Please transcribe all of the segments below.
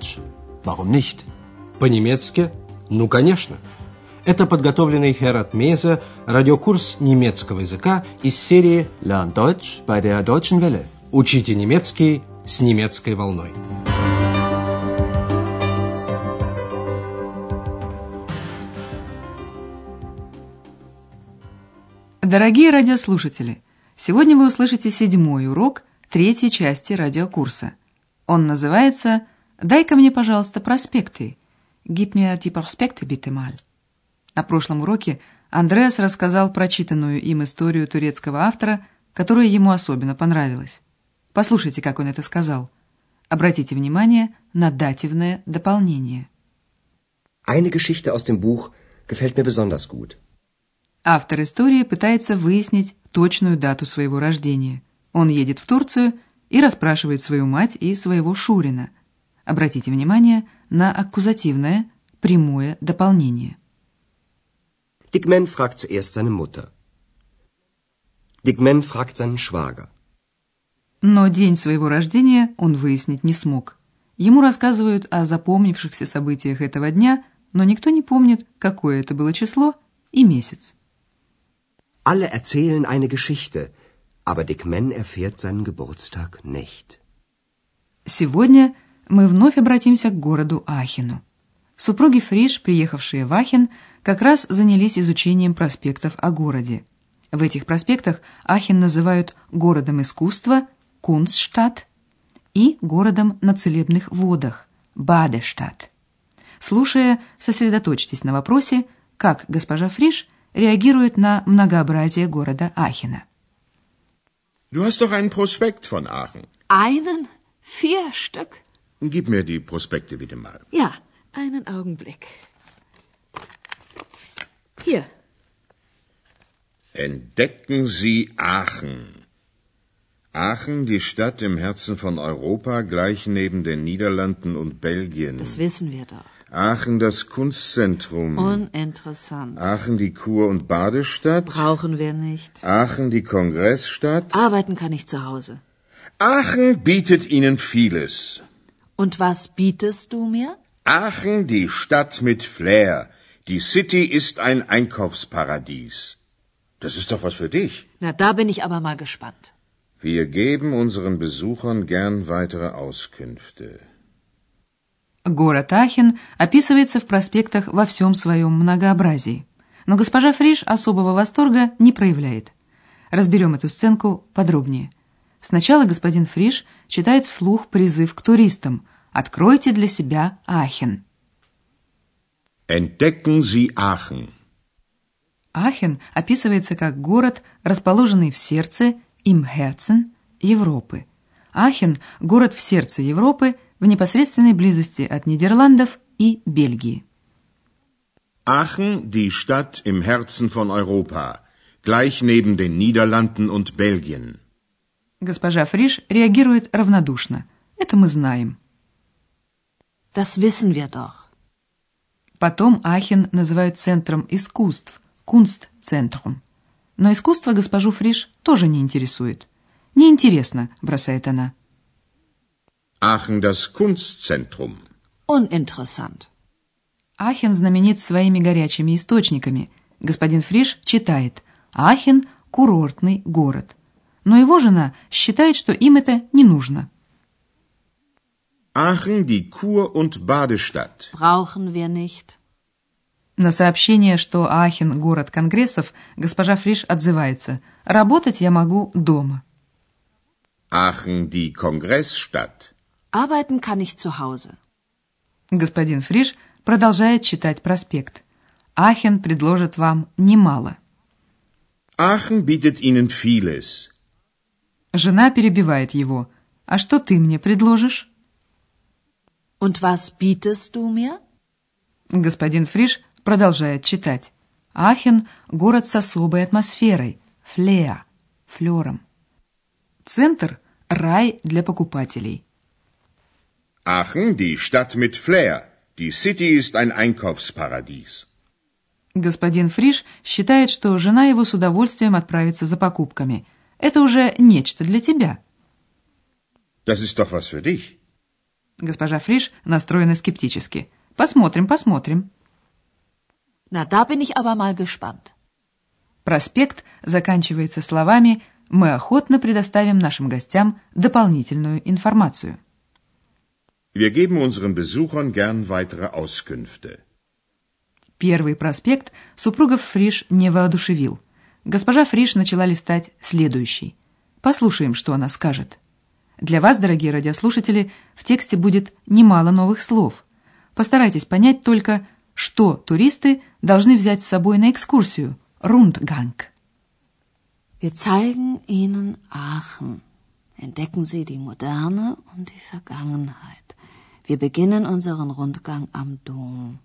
Deutsch? Warum nicht? По-немецки? Ну, конечно. Это подготовленный Херат Меза радиокурс немецкого языка из серии Lern Deutsch bei der Deutschen Welle. «Учите немецкий с немецкой волной». Дорогие радиослушатели, сегодня вы услышите седьмой урок третьей части радиокурса. Он называется «Дай-ка мне, пожалуйста, проспекты». «Gib mir die Prospekte bitte mal». На прошлом уроке Андреас рассказал прочитанную им историю турецкого автора, которая ему особенно понравилась. Послушайте, как он это сказал. Обратите внимание на дативное дополнение. Eine Geschichte aus dem Buch gefällt mir besonders gut. Автор истории пытается выяснить точную дату своего рождения. Он едет в Турцию и расспрашивает свою мать и своего Шурина. Обратите внимание на аккузативное, прямое дополнение. Dickman fragt zuerst seine Mutter. Dickman fragt seinen Schwager. Но день своего рождения он выяснить не смог. Ему рассказывают о запомнившихся событиях этого дня, но никто не помнит, какое это было число и месяц. Alle erzählen eine Geschichte, aber Dick Man erfährt seinen Geburtstag nicht. Сегодня мы вновь обратимся к городу Ахену. Супруги Фриш, приехавшие в Ахен, как раз занялись изучением проспектов о городе. В этих проспектах Ахен называют городом искусства, Кунстштадт, и городом на целебных водах, Бадештадт. Слушая, сосредоточьтесь на вопросе, как госпожа Фриш – реагирует на многообразие города Ахена. Du hast doch einen Prospekt von Aachen. Einen? Vier Stück? Gib mir die Prospekte bitte mal. Ja, einen Augenblick. Hier. Entdecken Sie Aachen. Aachen, die Stadt im Herzen von Europa, gleich neben den Niederlanden und Belgien. Das wissen wir doch. Aachen das Kunstzentrum. Uninteressant. Aachen die Kur- und Badestadt. Brauchen wir nicht. Aachen die Kongressstadt. Arbeiten kann ich zu Hause. Aachen bietet Ihnen vieles. Und was bietest du mir? Aachen die Stadt mit Flair. Die City ist ein Einkaufsparadies. Das ist doch was für dich. Na, da bin ich aber mal gespannt. Wir geben unseren Besuchern gern weitere Auskünfte. Город Ахен описывается в проспектах во всем своем многообразии. Но госпожа Фриш особого восторга не проявляет. Разберем эту сценку подробнее. Сначала господин Фриш читает вслух призыв к туристам «Откройте для себя Ахен». Entdecken Sie Aachen. Ахен описывается как город, расположенный в сердце, им Herzen, Европы. Ахен – город в сердце Европы – в непосредственной близости от Нидерландов и Бельгии. Aachen, die Stadt im Herzen von Europa, gleich neben den Niederlanden und Belgien. Госпожа Фриш реагирует равнодушно. Это мы знаем. Das wissen wir doch. Потом Ахен называют центром искусств, Кунстцентрум. Но искусство госпожу Фриш тоже не интересует. Неинтересно, бросает она. Aachen das Kunstzentrum. Uninteressant. Ахен знаменит своими горячими источниками. Господин Фриш читает «Ахен – курортный город». Но его жена считает, что им это не нужно. Aachen die Kur- und Badestadt. Brauchen wir nicht. На сообщение, что Ахен – город конгрессов, госпожа Фриш отзывается «Работать я могу дома». Aachen die Kongressstadt. Arbeiten kann ich zu Hause. Господин Фриш продолжает читать проспект. Ахен предложит вам немало. Aachen bietet Ihnen vieles. Жена перебивает его. А что ты мне предложишь? Und was bietest du mir? Господин Фриш продолжает читать. Ахен – город с особой атмосферой. Флеа. Флером. Центр – рай для покупателей. Aachen, die Stadt mit Flair. Die City ist ein Einkaufsparadies. Господин Фриш считает, что жена его с удовольствием отправится за покупками. Это уже нечто для тебя. Das ist doch was für dich. Госпожа Фриш настроена скептически. Посмотрим, посмотрим. Na, da bin ich aber mal gespannt. Проспект заканчивается словами «Мы охотно предоставим нашим гостям дополнительную информацию». Wir geben unseren Besuchern gern weitere Auskünfte. Первый проспект супругов Фриш не воодушевил. Госпожа Фриш начала листать следующий. Послушаем, что она скажет. Для вас, дорогие радиослушатели, в тексте будет немало новых слов. Постарайтесь понять только, что туристы должны взять с собой на экскурсию Rundgang. Wir zeigen Ihnen Aachen. Entdecken Sie die Moderne und die Vergangenheit. Wir beginnen unseren Rundgang am Dom.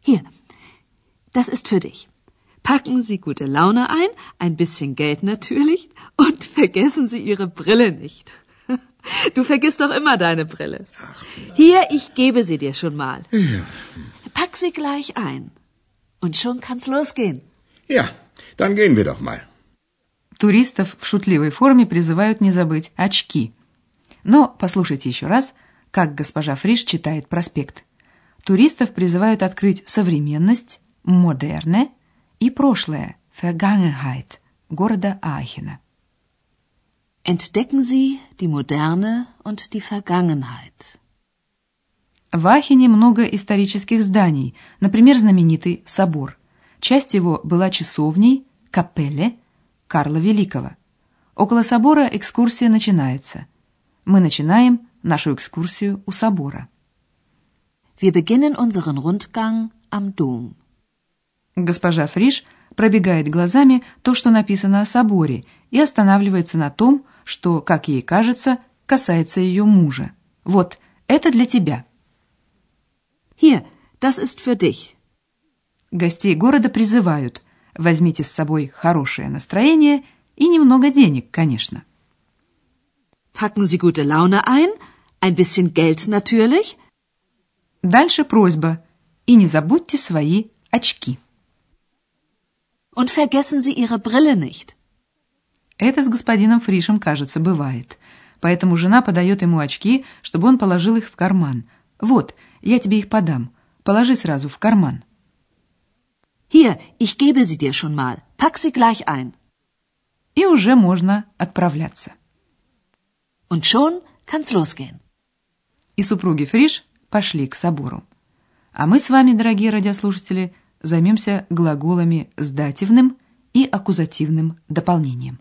Hier, das ist für dich. Packen Sie gute Laune ein, ein bisschen Geld natürlich und vergessen Sie Ihre Brille nicht. Du vergisst doch immer deine Brille. Hier, ich gebe sie dir schon mal. Ja. Pack sie gleich ein. Und schon kann's losgehen. Ja, dann gehen wir doch mal. Туристов в шутливой форме призывают не забыть очки. Но послушайте еще раз, как госпожа Фриш читает проспект. Туристов призывают открыть современность, модерне и прошлое, Vergangenheit, города Аахена. Entdecken Sie die Moderne und die Vergangenheit. В Ахене много исторических зданий, например, знаменитый собор. Часть его была часовней, капелле Карла Великого. Около собора экскурсия начинается. Мы начинаем нашу экскурсию у собора. Wir beginnen unseren Rundgang am Dom. Госпожа Фриш пробегает глазами то, что написано о соборе, и останавливается на том, что, как ей кажется, касается ее мужа. Вот, это для тебя. Hier, das ist für dich. Гостей города призывают. Возьмите с собой хорошее настроение и немного денег, конечно. Packen Sie gute Laune ein, ein bisschen Geld natürlich. Дальше просьба. И не забудьте свои очки. Und vergessen Sie Ihre Brille nicht. Это с господином Фришем, кажется, бывает. Поэтому жена подает ему очки, чтобы он положил их в карман. Вот, я тебе их подам. Положи сразу в карман. Hier, ich gebe sie dir schon mal. Pack sie gleich ein. И уже можно отправляться. Und schon kann's losgehen. И супруги Фриш пошли к собору. А мы с вами, дорогие радиослушатели, займемся глаголами с дативным и аккузативным дополнением.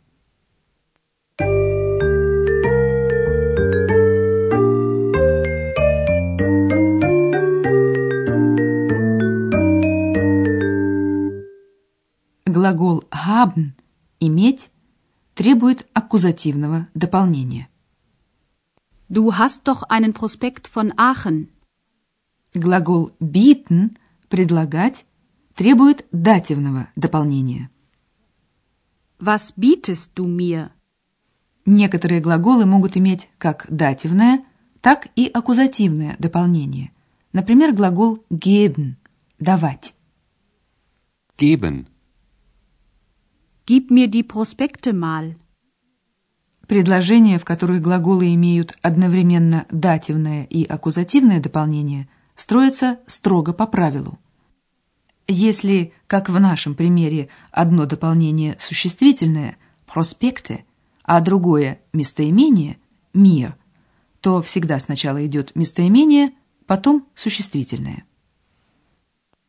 Глагол haben – иметь требует аккузативного дополнения. Du hast doch einen Prospekt von Aachen. Глагол bieten – предлагать требует дативного дополнения. Was bietest du mir? Некоторые глаголы могут иметь как дативное, так и аккузативное дополнение. Например, глагол geben – давать. Geben. Gib mir die Prospekte mal. Предложения, в которых глаголы имеют одновременно дативное и аккузативное дополнение, строятся строго по правилу. Если, как в нашем примере, одно дополнение существительное – проспекты, а другое – местоимение – мир, то всегда сначала идет местоимение, потом существительное.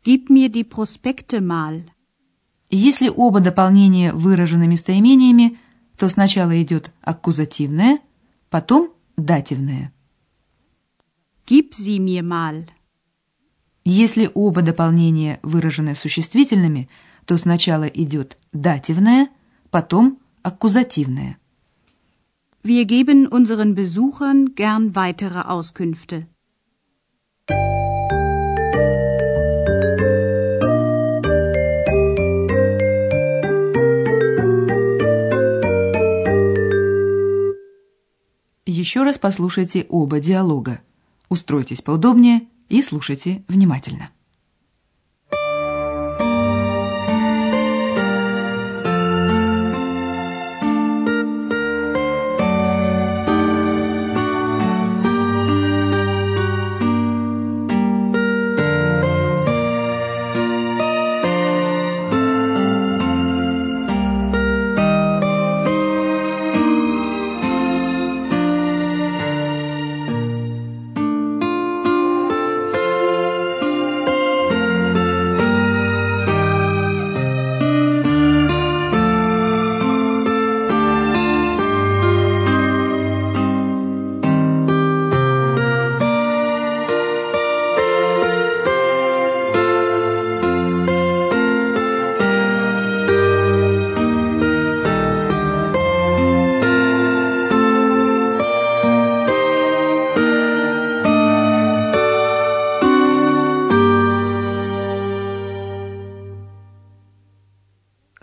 Gib mir die Prospekte mal. Если оба дополнения выражены местоимениями, то сначала идет аккузативное, потом дативное. Gib sie mir mal. Если оба дополнения выражены существительными, то сначала идет дативное, потом аккузативное. Wir geben unseren Besuchern gern weitere Auskünfte. Еще раз послушайте оба диалога. Устройтесь поудобнее и слушайте внимательно.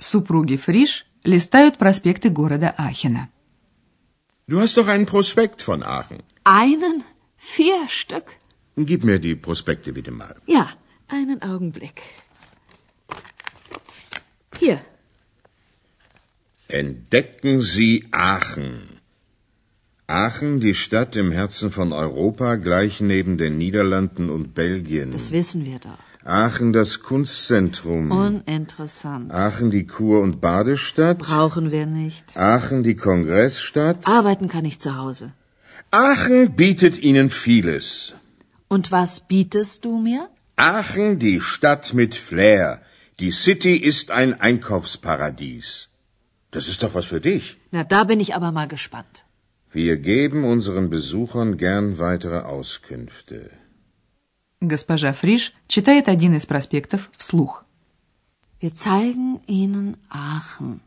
Супруги Фриш листают проспекты города Ахена. Du hast doch einen Prospekt von Aachen. Einen? Vier Stück? Gib mir die Prospekte bitte mal. Ja, einen Augenblick. Hier, Entdecken Sie Aachen. Aachen, die Stadt im Herzen von Europa, gleich neben den Niederlanden und Belgien. das wissen wir doch. Aachen, das Kunstzentrum. Uninteressant. Aachen, die Kur- und Badestadt. Brauchen wir nicht. Aachen, die Kongressstadt. Arbeiten kann ich zu Hause. Aachen bietet Ihnen vieles. Und was bietest du mir? Aachen, die Stadt mit Flair. Die City ist ein Einkaufsparadies. Das ist doch was für dich. Na, da bin ich aber mal gespannt. Wir geben unseren Besuchern gern weitere Auskünfte. Госпожа Фриш читает один из проспектов вслух. Wir zeigen Ihnen Aachen.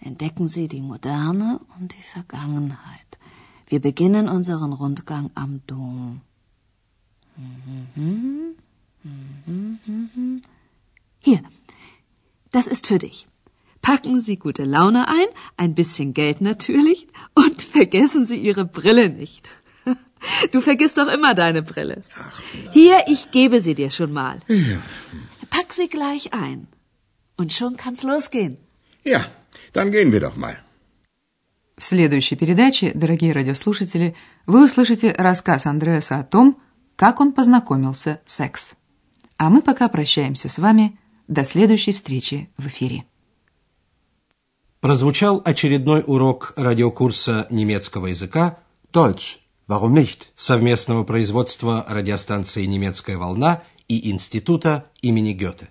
Entdecken Sie die Moderne und die Vergangenheit. Wir beginnen unseren Rundgang am Dom. Mhm, mhm, mhm. Hier, das ist für dich. Packen Sie gute Laune ein, ein bisschen Geld natürlich, und vergessen Sie Ihre Brille nicht. Du vergisst doch immer deine Brille. Hier, ich gebe sie dir schon mal. Pack sie gleich ein. Und schon kann's losgehen. Ja, dann gehen wir doch mal. В следующей передаче, дорогие радиослушатели, вы услышите рассказ Андреаса о том, как он познакомился с секс. А мы пока прощаемся с вами. До следующей встречи в эфире. Прозвучал очередной урок радиокурса немецкого языка Deutsch. Warum nicht? совместного производства радиостанции «Немецкая волна» и Института имени Гёте.